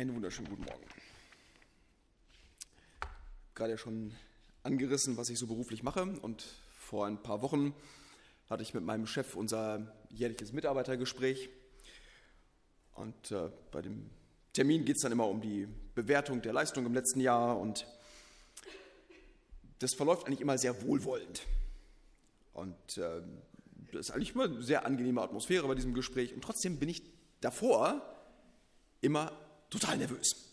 Einen wunderschönen guten Morgen. Gerade ja schon angerissen, was ich so beruflich mache. Und vor ein paar Wochen hatte ich mit meinem Chef unser jährliches Mitarbeitergespräch. Und äh, bei dem Termin geht es dann immer um die Bewertung der Leistung im letzten Jahr. Und das verläuft eigentlich immer sehr wohlwollend. Und äh, das ist eigentlich immer eine sehr angenehme Atmosphäre bei diesem Gespräch. Und trotzdem bin ich davor immer total nervös.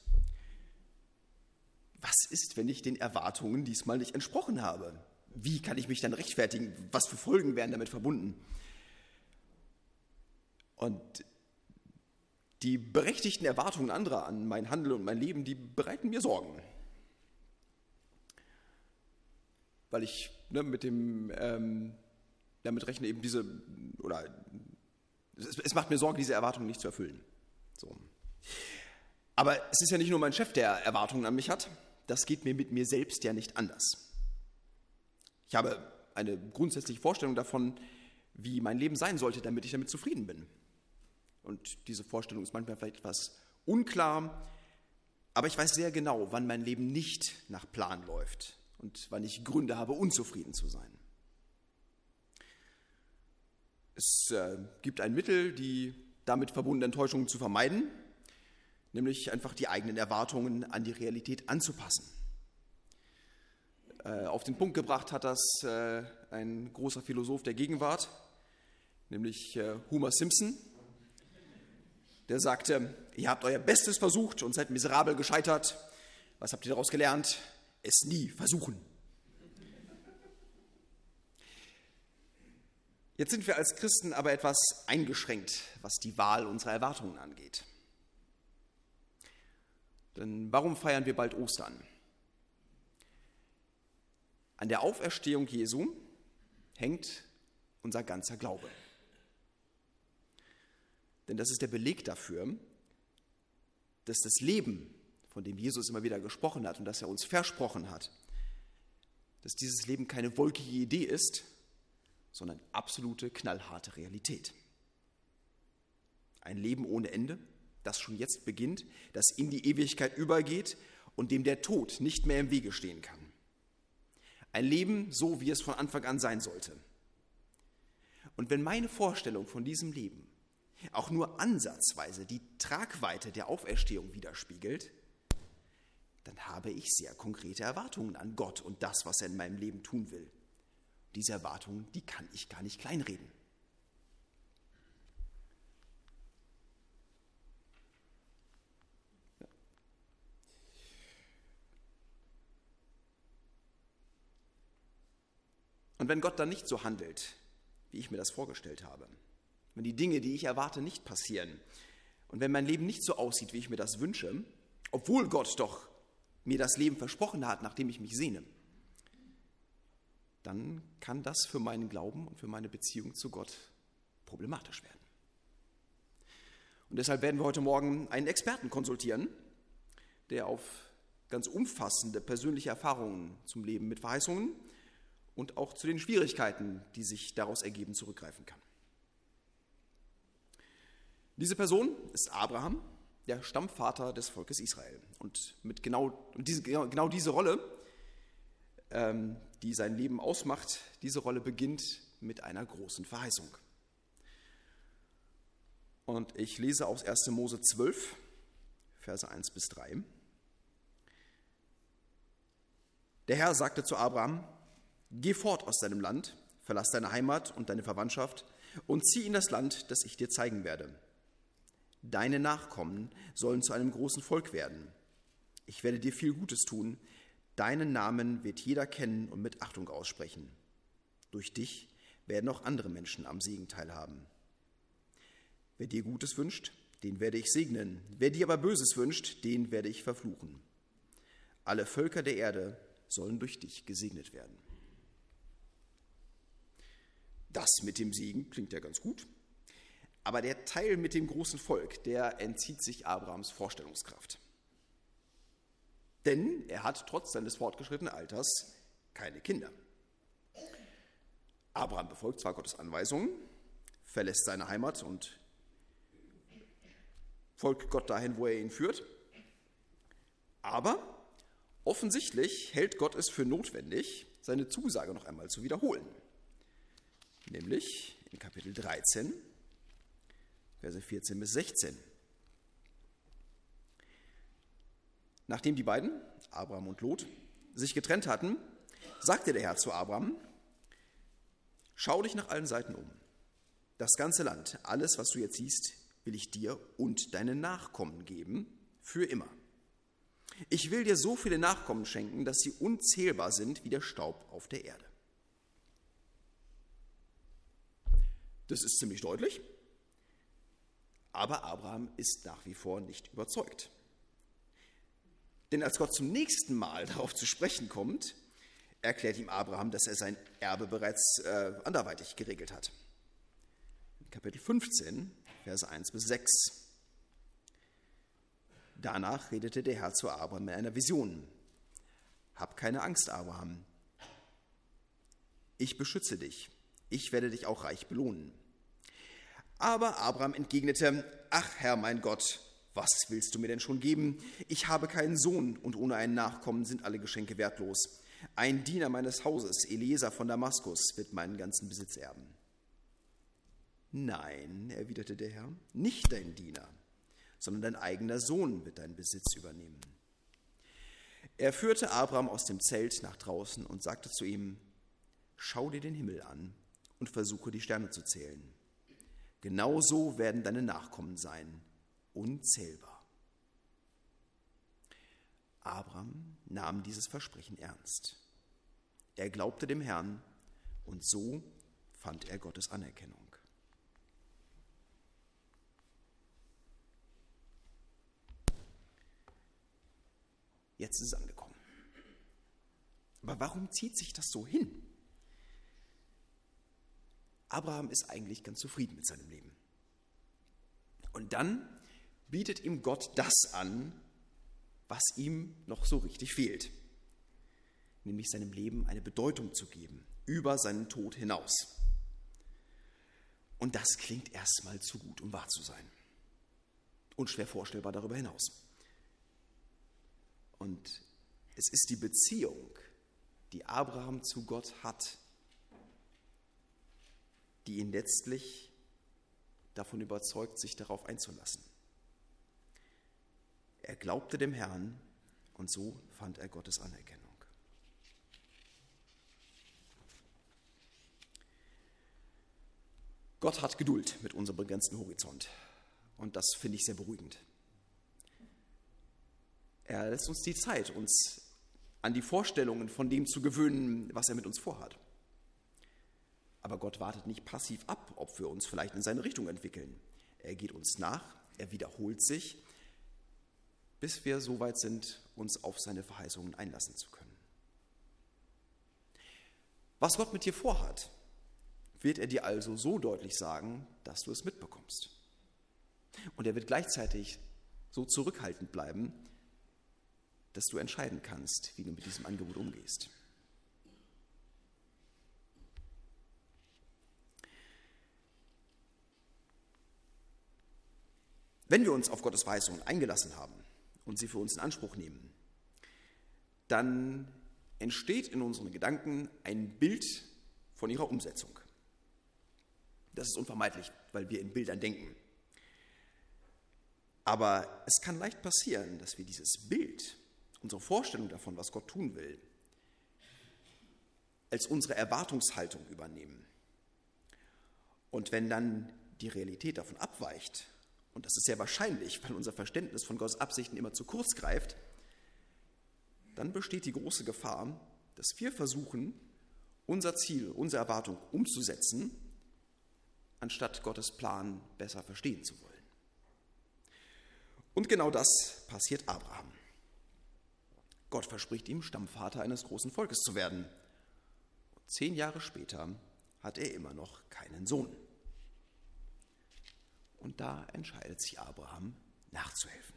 Was ist, wenn ich den Erwartungen diesmal nicht entsprochen habe? Wie kann ich mich dann rechtfertigen? Was für Folgen werden damit verbunden? Und die berechtigten Erwartungen anderer an mein Handeln und mein Leben, die bereiten mir Sorgen. Weil ich ne, mit dem, ähm, damit rechne eben diese, oder es, es macht mir Sorge, diese Erwartungen nicht zu erfüllen. So. Aber es ist ja nicht nur mein Chef, der Erwartungen an mich hat. Das geht mir mit mir selbst ja nicht anders. Ich habe eine grundsätzliche Vorstellung davon, wie mein Leben sein sollte, damit ich damit zufrieden bin. Und diese Vorstellung ist manchmal vielleicht etwas unklar, aber ich weiß sehr genau, wann mein Leben nicht nach Plan läuft und wann ich Gründe habe, unzufrieden zu sein. Es äh, gibt ein Mittel, die damit verbundene Enttäuschungen zu vermeiden, nämlich einfach die eigenen Erwartungen an die Realität anzupassen. Äh, auf den Punkt gebracht hat das äh, ein großer Philosoph der Gegenwart, nämlich äh, Homer Simpson. Der sagte, ihr habt euer Bestes versucht und seid miserabel gescheitert. Was habt ihr daraus gelernt? Es nie versuchen. Jetzt sind wir als Christen aber etwas eingeschränkt, was die Wahl unserer Erwartungen angeht. Denn warum feiern wir bald Ostern? An der Auferstehung Jesu hängt unser ganzer Glaube. Denn das ist der Beleg dafür, dass das Leben, von dem Jesus immer wieder gesprochen hat und das er uns versprochen hat, dass dieses Leben keine wolkige Idee ist, sondern absolute, knallharte Realität. Ein Leben ohne Ende, das schon jetzt beginnt, das in die Ewigkeit übergeht und dem der Tod nicht mehr im Wege stehen kann. Ein Leben so, wie es von Anfang an sein sollte. Und wenn meine Vorstellung von diesem Leben auch nur ansatzweise die Tragweite der Auferstehung widerspiegelt, dann habe ich sehr konkrete Erwartungen an Gott und das, was er in meinem Leben tun will. Diese Erwartungen, die kann ich gar nicht kleinreden. Und wenn Gott dann nicht so handelt, wie ich mir das vorgestellt habe, wenn die Dinge, die ich erwarte, nicht passieren und wenn mein Leben nicht so aussieht, wie ich mir das wünsche, obwohl Gott doch mir das Leben versprochen hat, nachdem ich mich sehne, dann kann das für meinen Glauben und für meine Beziehung zu Gott problematisch werden. Und deshalb werden wir heute Morgen einen Experten konsultieren, der auf ganz umfassende persönliche Erfahrungen zum Leben mit Verheißungen und auch zu den Schwierigkeiten, die sich daraus ergeben, zurückgreifen kann. Diese Person ist Abraham, der Stammvater des Volkes Israel. Und mit genau, diese, genau diese Rolle ähm, die sein Leben ausmacht, diese Rolle beginnt mit einer großen Verheißung. Und ich lese aus 1. Mose 12, Verse 1 bis 3. Der Herr sagte zu Abraham, Geh fort aus deinem Land, verlass deine Heimat und deine Verwandtschaft und zieh in das Land, das ich dir zeigen werde. Deine Nachkommen sollen zu einem großen Volk werden. Ich werde dir viel Gutes tun, Deinen Namen wird jeder kennen und mit Achtung aussprechen. Durch dich werden auch andere Menschen am Segen teilhaben. Wer dir Gutes wünscht, den werde ich segnen. Wer dir aber Böses wünscht, den werde ich verfluchen. Alle Völker der Erde sollen durch dich gesegnet werden. Das mit dem Segen klingt ja ganz gut. Aber der Teil mit dem großen Volk, der entzieht sich Abrahams Vorstellungskraft. Denn er hat trotz seines fortgeschrittenen Alters keine Kinder. Abraham befolgt zwar Gottes Anweisungen, verlässt seine Heimat und folgt Gott dahin, wo er ihn führt, Aber offensichtlich hält Gott es für notwendig, seine Zusage noch einmal zu wiederholen. Nämlich in Kapitel 13, Verse 14 bis 16. Nachdem die beiden, Abraham und Lot, sich getrennt hatten, sagte der Herr zu Abraham, schau dich nach allen Seiten um. Das ganze Land, alles, was du jetzt siehst, will ich dir und deinen Nachkommen geben, für immer. Ich will dir so viele Nachkommen schenken, dass sie unzählbar sind wie der Staub auf der Erde. Das ist ziemlich deutlich, aber Abraham ist nach wie vor nicht überzeugt. Denn als Gott zum nächsten Mal darauf zu sprechen kommt, erklärt ihm Abraham, dass er sein Erbe bereits äh, anderweitig geregelt hat. Kapitel 15, Verse 1 bis 6. Danach redete der Herr zu Abraham in einer Vision. Hab keine Angst, Abraham. Ich beschütze dich. Ich werde dich auch reich belohnen. Aber Abraham entgegnete, Ach Herr mein Gott, was willst du mir denn schon geben? Ich habe keinen Sohn und ohne einen Nachkommen sind alle Geschenke wertlos. Ein Diener meines Hauses, Eliezer von Damaskus, wird meinen ganzen Besitz erben. Nein, erwiderte der Herr, nicht dein Diener, sondern dein eigener Sohn wird deinen Besitz übernehmen. Er führte Abraham aus dem Zelt nach draußen und sagte zu ihm, Schau dir den Himmel an und versuche die Sterne zu zählen. Genauso werden deine Nachkommen sein, unzählbar. Abraham nahm dieses Versprechen ernst. Er glaubte dem Herrn und so fand er Gottes Anerkennung. Jetzt ist es angekommen. Aber warum zieht sich das so hin? Abraham ist eigentlich ganz zufrieden mit seinem Leben. Und dann bietet ihm Gott das an, was ihm noch so richtig fehlt, nämlich seinem Leben eine Bedeutung zu geben, über seinen Tod hinaus. Und das klingt erstmal zu gut, um wahr zu sein. Und schwer vorstellbar darüber hinaus. Und es ist die Beziehung, die Abraham zu Gott hat, die ihn letztlich davon überzeugt, sich darauf einzulassen. Er glaubte dem Herrn und so fand er Gottes Anerkennung. Gott hat Geduld mit unserem begrenzten Horizont und das finde ich sehr beruhigend. Er lässt uns die Zeit, uns an die Vorstellungen von dem zu gewöhnen, was er mit uns vorhat. Aber Gott wartet nicht passiv ab, ob wir uns vielleicht in seine Richtung entwickeln. Er geht uns nach, er wiederholt sich, bis wir so weit sind, uns auf seine Verheißungen einlassen zu können. Was Gott mit dir vorhat, wird er dir also so deutlich sagen, dass du es mitbekommst. Und er wird gleichzeitig so zurückhaltend bleiben, dass du entscheiden kannst, wie du mit diesem Angebot umgehst. Wenn wir uns auf Gottes Weisungen eingelassen haben und sie für uns in Anspruch nehmen, dann entsteht in unseren Gedanken ein Bild von ihrer Umsetzung. Das ist unvermeidlich, weil wir in Bildern denken. Aber es kann leicht passieren, dass wir dieses Bild, unsere Vorstellung davon, was Gott tun will, als unsere Erwartungshaltung übernehmen. Und wenn dann die Realität davon abweicht und das ist sehr wahrscheinlich, weil unser Verständnis von Gottes Absichten immer zu kurz greift, dann besteht die große Gefahr, dass wir versuchen, unser Ziel, unsere Erwartung umzusetzen, anstatt Gottes Plan besser verstehen zu wollen. Und genau das passiert Abraham. Gott verspricht ihm, Stammvater eines großen Volkes zu werden. Und zehn Jahre später hat er immer noch keinen Sohn. Und da entscheidet sich Abraham nachzuhelfen.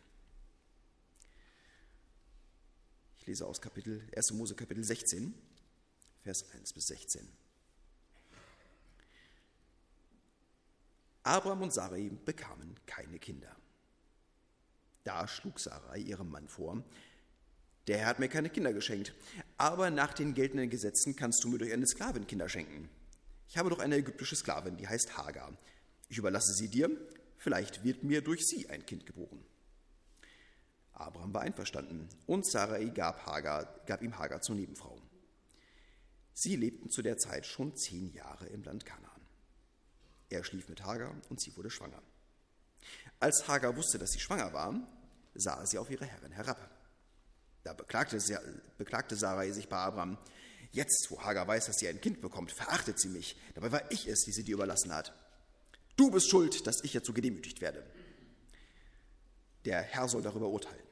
Ich lese aus Kapitel 1. Mose Kapitel 16, Vers 1 bis 16. Abraham und Sarai bekamen keine Kinder. Da schlug Sarai ihrem Mann vor, Der Herr hat mir keine Kinder geschenkt, aber nach den geltenden Gesetzen kannst du mir durch eine Sklavin Kinder schenken. Ich habe doch eine ägyptische Sklavin, die heißt Hagar. Ich überlasse sie dir, vielleicht wird mir durch sie ein Kind geboren. Abraham war einverstanden und Sarai gab, Hagar, gab ihm Hagar zur Nebenfrau. Sie lebten zu der Zeit schon zehn Jahre im Land Kanaan. Er schlief mit Hagar und sie wurde schwanger. Als Hagar wusste, dass sie schwanger war, sah sie auf ihre Herrin herab. Da beklagte, beklagte Sarai sich bei Abraham. Jetzt, wo Hagar weiß, dass sie ein Kind bekommt, verachtet sie mich. Dabei war ich es, die sie dir überlassen hat. Du bist schuld, dass ich dazu gedemütigt werde. Der Herr soll darüber urteilen.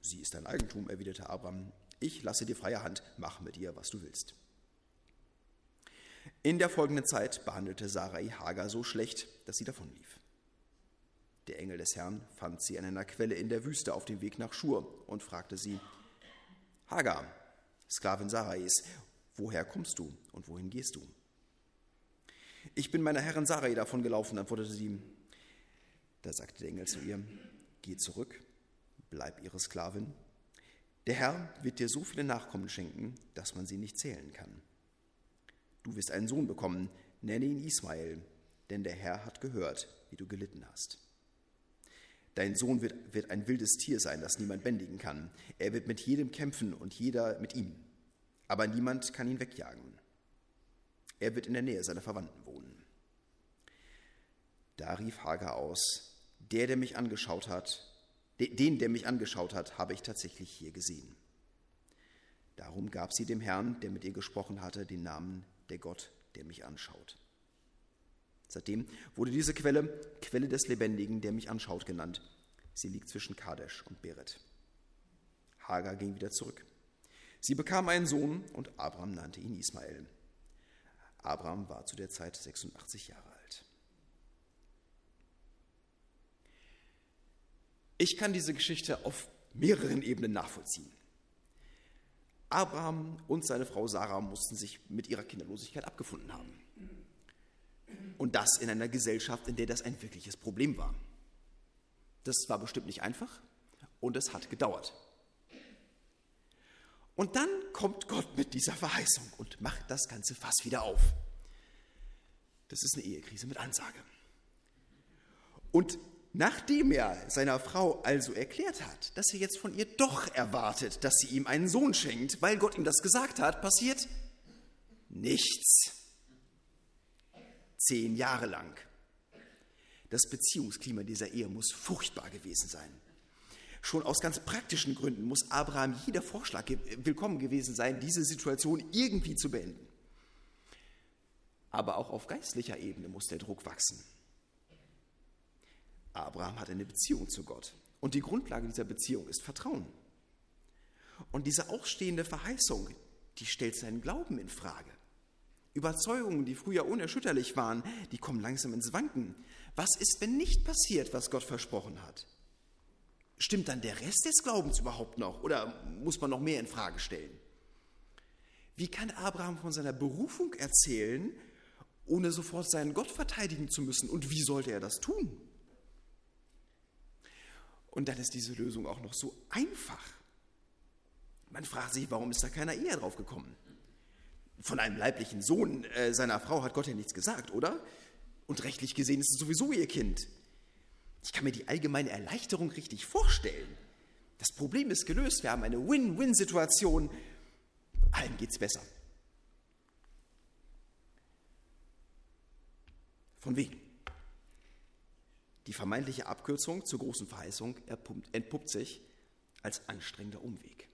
Sie ist dein Eigentum, erwiderte Abraham. Ich lasse dir freie Hand, mach mit ihr, was du willst. In der folgenden Zeit behandelte Sarai Hagar so schlecht, dass sie davonlief. Der Engel des Herrn fand sie an einer Quelle in der Wüste auf dem Weg nach Schur und fragte sie: Hagar, Sklavin Sarais, woher kommst du und wohin gehst du? Ich bin meiner Herrin Sarai davon gelaufen, antwortete sie. Da sagte der Engel zu ihr: Geh zurück, bleib ihre Sklavin. Der Herr wird dir so viele Nachkommen schenken, dass man sie nicht zählen kann. Du wirst einen Sohn bekommen, nenne ihn Ismael, denn der Herr hat gehört, wie du gelitten hast. Dein Sohn wird, wird ein wildes Tier sein, das niemand bändigen kann. Er wird mit jedem kämpfen und jeder mit ihm. Aber niemand kann ihn wegjagen. Er wird in der Nähe seiner Verwandten wohnen. Da rief Hagar aus, der, der mich angeschaut hat, den, der mich angeschaut hat, habe ich tatsächlich hier gesehen. Darum gab sie dem Herrn, der mit ihr gesprochen hatte, den Namen der Gott, der mich anschaut. Seitdem wurde diese Quelle Quelle des Lebendigen, der mich anschaut, genannt. Sie liegt zwischen Kadesh und Beret. Hagar ging wieder zurück. Sie bekam einen Sohn und Abraham nannte ihn Ismael. Abraham war zu der Zeit 86 Jahre alt. Ich kann diese Geschichte auf mehreren Ebenen nachvollziehen. Abraham und seine Frau Sarah mussten sich mit ihrer Kinderlosigkeit abgefunden haben. Und das in einer Gesellschaft, in der das ein wirkliches Problem war. Das war bestimmt nicht einfach und es hat gedauert. Und dann kommt Gott mit dieser Verheißung und macht das ganze Fass wieder auf. Das ist eine Ehekrise mit Ansage. Und Nachdem er seiner Frau also erklärt hat, dass er jetzt von ihr doch erwartet, dass sie ihm einen Sohn schenkt, weil Gott ihm das gesagt hat, passiert nichts. Zehn Jahre lang. Das Beziehungsklima dieser Ehe muss furchtbar gewesen sein. Schon aus ganz praktischen Gründen muss Abraham jeder Vorschlag willkommen gewesen sein, diese Situation irgendwie zu beenden. Aber auch auf geistlicher Ebene muss der Druck wachsen. Abraham hat eine Beziehung zu Gott. Und die Grundlage dieser Beziehung ist Vertrauen. Und diese ausstehende Verheißung, die stellt seinen Glauben in Frage. Überzeugungen, die früher unerschütterlich waren, die kommen langsam ins Wanken. Was ist, wenn nicht passiert, was Gott versprochen hat? Stimmt dann der Rest des Glaubens überhaupt noch oder muss man noch mehr in Frage stellen? Wie kann Abraham von seiner Berufung erzählen, ohne sofort seinen Gott verteidigen zu müssen? Und wie sollte er das tun? Und dann ist diese Lösung auch noch so einfach. Man fragt sich, warum ist da keiner eher drauf gekommen? Von einem leiblichen Sohn äh, seiner Frau hat Gott ja nichts gesagt, oder? Und rechtlich gesehen ist es sowieso ihr Kind. Ich kann mir die allgemeine Erleichterung richtig vorstellen. Das Problem ist gelöst. Wir haben eine Win-Win-Situation. Allen geht's besser. Von wegen. Die vermeintliche Abkürzung zur großen Verheißung entpuppt sich als anstrengender Umweg.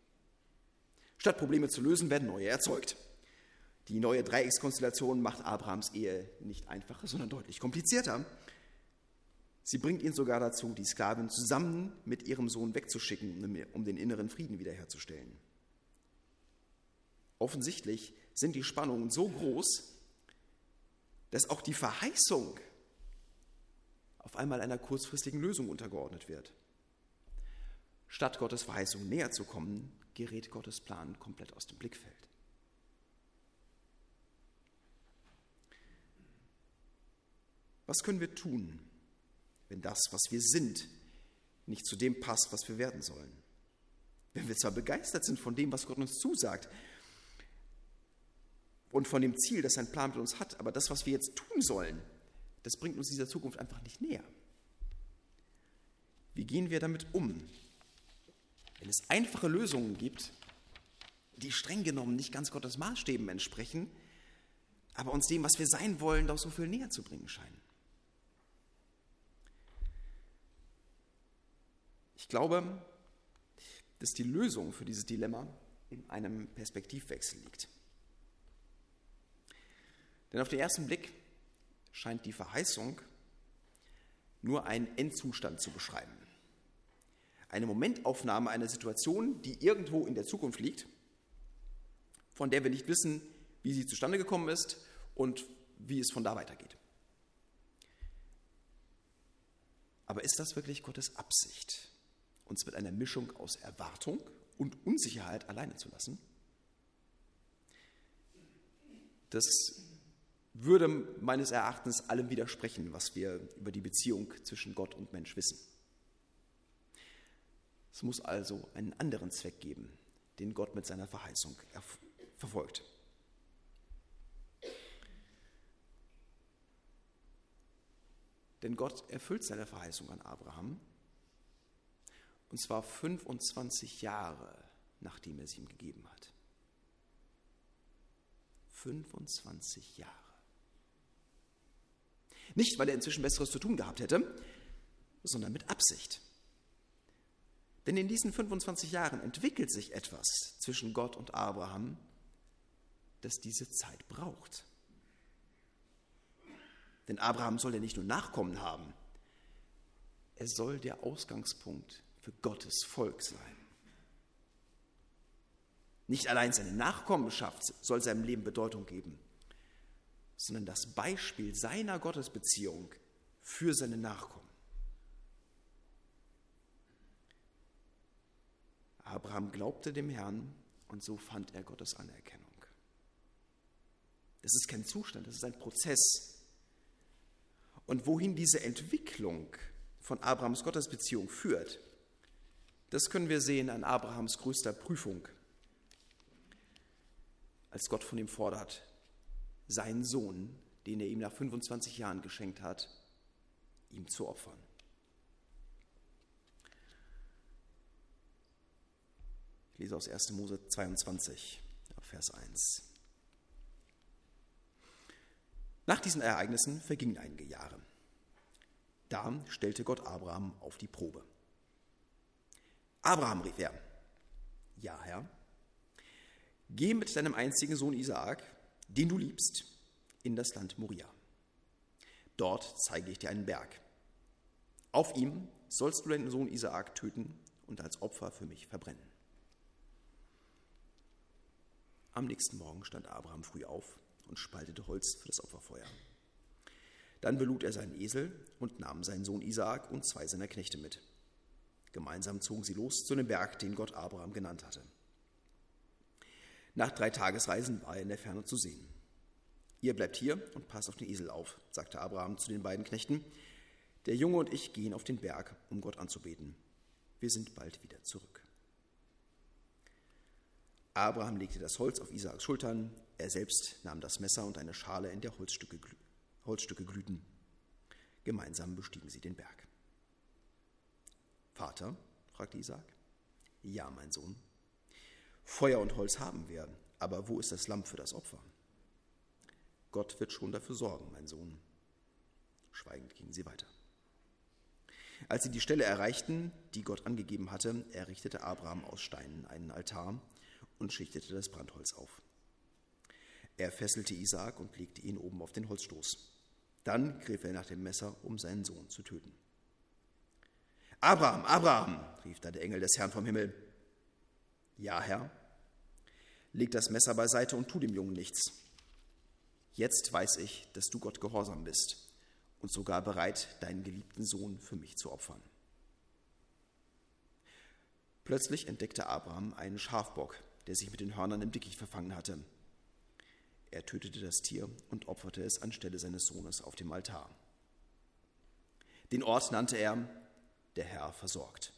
Statt Probleme zu lösen, werden neue erzeugt. Die neue Dreieckskonstellation macht Abrahams Ehe nicht einfacher, sondern deutlich komplizierter. Sie bringt ihn sogar dazu, die Sklavin zusammen mit ihrem Sohn wegzuschicken, um den inneren Frieden wiederherzustellen. Offensichtlich sind die Spannungen so groß, dass auch die Verheißung auf einmal einer kurzfristigen Lösung untergeordnet wird. Statt Gottes Verheißung näher zu kommen, gerät Gottes Plan komplett aus dem Blickfeld. Was können wir tun, wenn das, was wir sind, nicht zu dem passt, was wir werden sollen? Wenn wir zwar begeistert sind von dem, was Gott uns zusagt und von dem Ziel, das sein Plan mit uns hat, aber das, was wir jetzt tun sollen, das bringt uns dieser Zukunft einfach nicht näher. Wie gehen wir damit um? Wenn es einfache Lösungen gibt, die streng genommen nicht ganz Gottes Maßstäben entsprechen, aber uns dem, was wir sein wollen, doch so viel näher zu bringen scheinen. Ich glaube, dass die Lösung für dieses Dilemma in einem Perspektivwechsel liegt. Denn auf den ersten Blick scheint die Verheißung nur einen Endzustand zu beschreiben. Eine Momentaufnahme einer Situation, die irgendwo in der Zukunft liegt, von der wir nicht wissen, wie sie zustande gekommen ist und wie es von da weitergeht. Aber ist das wirklich Gottes Absicht, uns mit einer Mischung aus Erwartung und Unsicherheit alleine zu lassen? Das würde meines Erachtens allem widersprechen, was wir über die Beziehung zwischen Gott und Mensch wissen. Es muss also einen anderen Zweck geben, den Gott mit seiner Verheißung verfolgt. Denn Gott erfüllt seine Verheißung an Abraham, und zwar 25 Jahre, nachdem er sie ihm gegeben hat. 25 Jahre. Nicht, weil er inzwischen Besseres zu tun gehabt hätte, sondern mit Absicht. Denn in diesen 25 Jahren entwickelt sich etwas zwischen Gott und Abraham, das diese Zeit braucht. Denn Abraham soll ja nicht nur Nachkommen haben, er soll der Ausgangspunkt für Gottes Volk sein. Nicht allein seine Nachkommenschaft soll seinem Leben Bedeutung geben, sondern das Beispiel seiner Gottesbeziehung für seine Nachkommen. Abraham glaubte dem Herrn und so fand er Gottes Anerkennung. Das ist kein Zustand, das ist ein Prozess. Und wohin diese Entwicklung von Abrahams Gottesbeziehung führt, das können wir sehen an Abrahams größter Prüfung, als Gott von ihm fordert, seinen Sohn, den er ihm nach 25 Jahren geschenkt hat, ihm zu opfern. Ich lese aus 1. Mose 22, Vers 1. Nach diesen Ereignissen vergingen einige Jahre. Da stellte Gott Abraham auf die Probe. Abraham rief er, ja Herr, geh mit deinem einzigen Sohn Isaak, den du liebst, in das Land Moria. Dort zeige ich dir einen Berg. Auf ihm sollst du deinen Sohn Isaak töten und als Opfer für mich verbrennen. Am nächsten Morgen stand Abraham früh auf und spaltete Holz für das Opferfeuer. Dann belud er seinen Esel und nahm seinen Sohn Isaak und zwei seiner Knechte mit. Gemeinsam zogen sie los zu dem Berg, den Gott Abraham genannt hatte. Nach drei Tagesreisen war er in der Ferne zu sehen. Ihr bleibt hier und passt auf den Esel auf, sagte Abraham zu den beiden Knechten. Der Junge und ich gehen auf den Berg, um Gott anzubeten. Wir sind bald wieder zurück. Abraham legte das Holz auf Isaaks Schultern, er selbst nahm das Messer und eine Schale, in der Holzstücke, Holzstücke glühten. Gemeinsam bestiegen sie den Berg. Vater? fragte Isaak. Ja, mein Sohn. Feuer und Holz haben wir, aber wo ist das Lamm für das Opfer? Gott wird schon dafür sorgen, mein Sohn. Schweigend gingen sie weiter. Als sie die Stelle erreichten, die Gott angegeben hatte, errichtete Abraham aus Steinen einen Altar und schichtete das Brandholz auf. Er fesselte Isaak und legte ihn oben auf den Holzstoß. Dann griff er nach dem Messer, um seinen Sohn zu töten. Abraham, Abraham, rief da der Engel des Herrn vom Himmel. Ja, Herr, leg das Messer beiseite und tu dem Jungen nichts. Jetzt weiß ich, dass du Gott gehorsam bist und sogar bereit, deinen geliebten Sohn für mich zu opfern. Plötzlich entdeckte Abraham einen Schafbock, der sich mit den Hörnern im Dickicht verfangen hatte. Er tötete das Tier und opferte es anstelle seines Sohnes auf dem Altar. Den Ort nannte er Der Herr versorgt.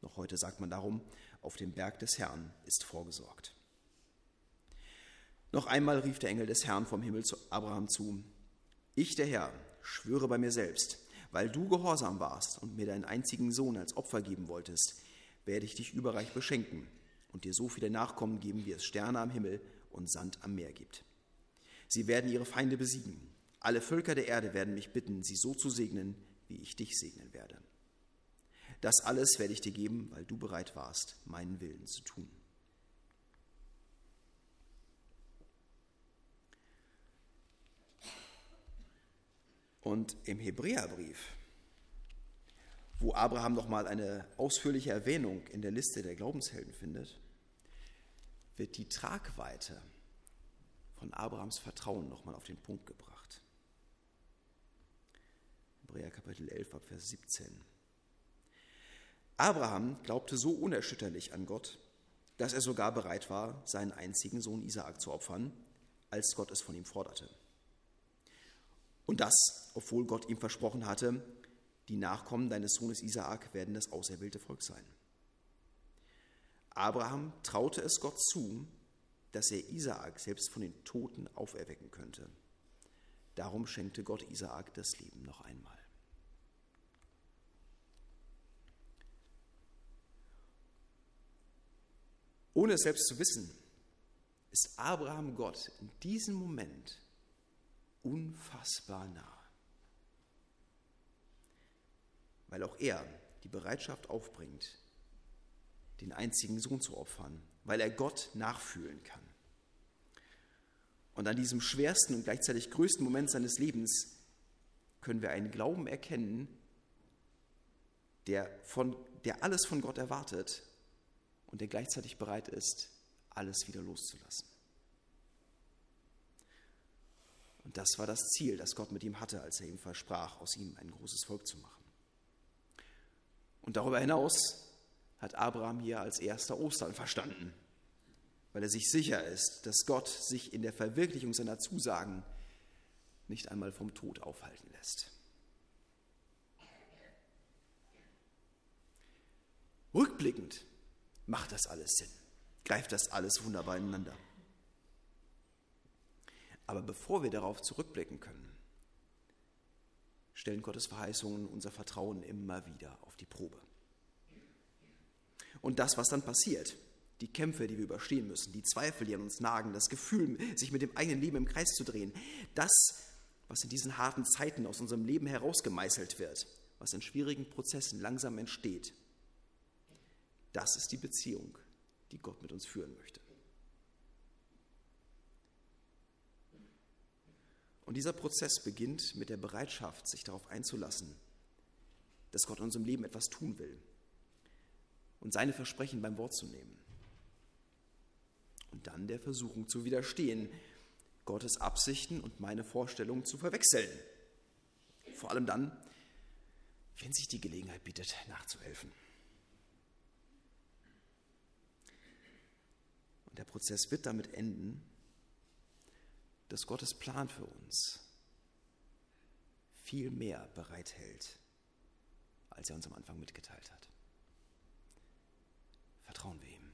Noch heute sagt man darum, auf dem Berg des Herrn ist vorgesorgt. Noch einmal rief der Engel des Herrn vom Himmel zu Abraham zu, ich, der Herr, schwöre bei mir selbst, weil du gehorsam warst und mir deinen einzigen Sohn als Opfer geben wolltest, werde ich dich überreich beschenken und dir so viele Nachkommen geben, wie es Sterne am Himmel und Sand am Meer gibt. Sie werden ihre Feinde besiegen. Alle Völker der Erde werden mich bitten, sie so zu segnen, wie ich dich segnen werde. Das alles werde ich dir geben, weil du bereit warst, meinen Willen zu tun. Und im Hebräerbrief, wo Abraham nochmal eine ausführliche Erwähnung in der Liste der Glaubenshelden findet, wird die Tragweite von Abrahams Vertrauen nochmal auf den Punkt gebracht. Hebräer Kapitel 11 ab Vers 17. Abraham glaubte so unerschütterlich an Gott, dass er sogar bereit war, seinen einzigen Sohn Isaak zu opfern, als Gott es von ihm forderte. Und das, obwohl Gott ihm versprochen hatte, die Nachkommen deines Sohnes Isaak werden das auserwählte Volk sein. Abraham traute es Gott zu, dass er Isaak selbst von den Toten auferwecken könnte. Darum schenkte Gott Isaak das Leben noch einmal. Ohne es selbst zu wissen, ist Abraham Gott in diesem Moment unfassbar nah. Weil auch er die Bereitschaft aufbringt, den einzigen Sohn zu opfern, weil er Gott nachfühlen kann. Und an diesem schwersten und gleichzeitig größten Moment seines Lebens können wir einen Glauben erkennen, der, von, der alles von Gott erwartet und der gleichzeitig bereit ist, alles wieder loszulassen. Und das war das Ziel, das Gott mit ihm hatte, als er ihm versprach, aus ihm ein großes Volk zu machen. Und darüber hinaus hat Abraham hier als erster Ostern verstanden, weil er sich sicher ist, dass Gott sich in der Verwirklichung seiner Zusagen nicht einmal vom Tod aufhalten lässt. Rückblickend macht das alles Sinn, greift das alles wunderbar ineinander. Aber bevor wir darauf zurückblicken können, stellen Gottes Verheißungen unser Vertrauen immer wieder auf die Probe. Und das, was dann passiert, die Kämpfe, die wir überstehen müssen, die Zweifel, die an uns nagen, das Gefühl, sich mit dem eigenen Leben im Kreis zu drehen, das, was in diesen harten Zeiten aus unserem Leben herausgemeißelt wird, was in schwierigen Prozessen langsam entsteht, das ist die Beziehung, die Gott mit uns führen möchte. Und dieser Prozess beginnt mit der Bereitschaft, sich darauf einzulassen, dass Gott in unserem Leben etwas tun will und seine Versprechen beim Wort zu nehmen. Und dann der Versuchung zu widerstehen, Gottes Absichten und meine Vorstellungen zu verwechseln. Vor allem dann, wenn sich die Gelegenheit bietet, nachzuhelfen. Der Prozess wird damit enden, dass Gottes Plan für uns viel mehr bereithält, als er uns am Anfang mitgeteilt hat. Vertrauen wir ihm.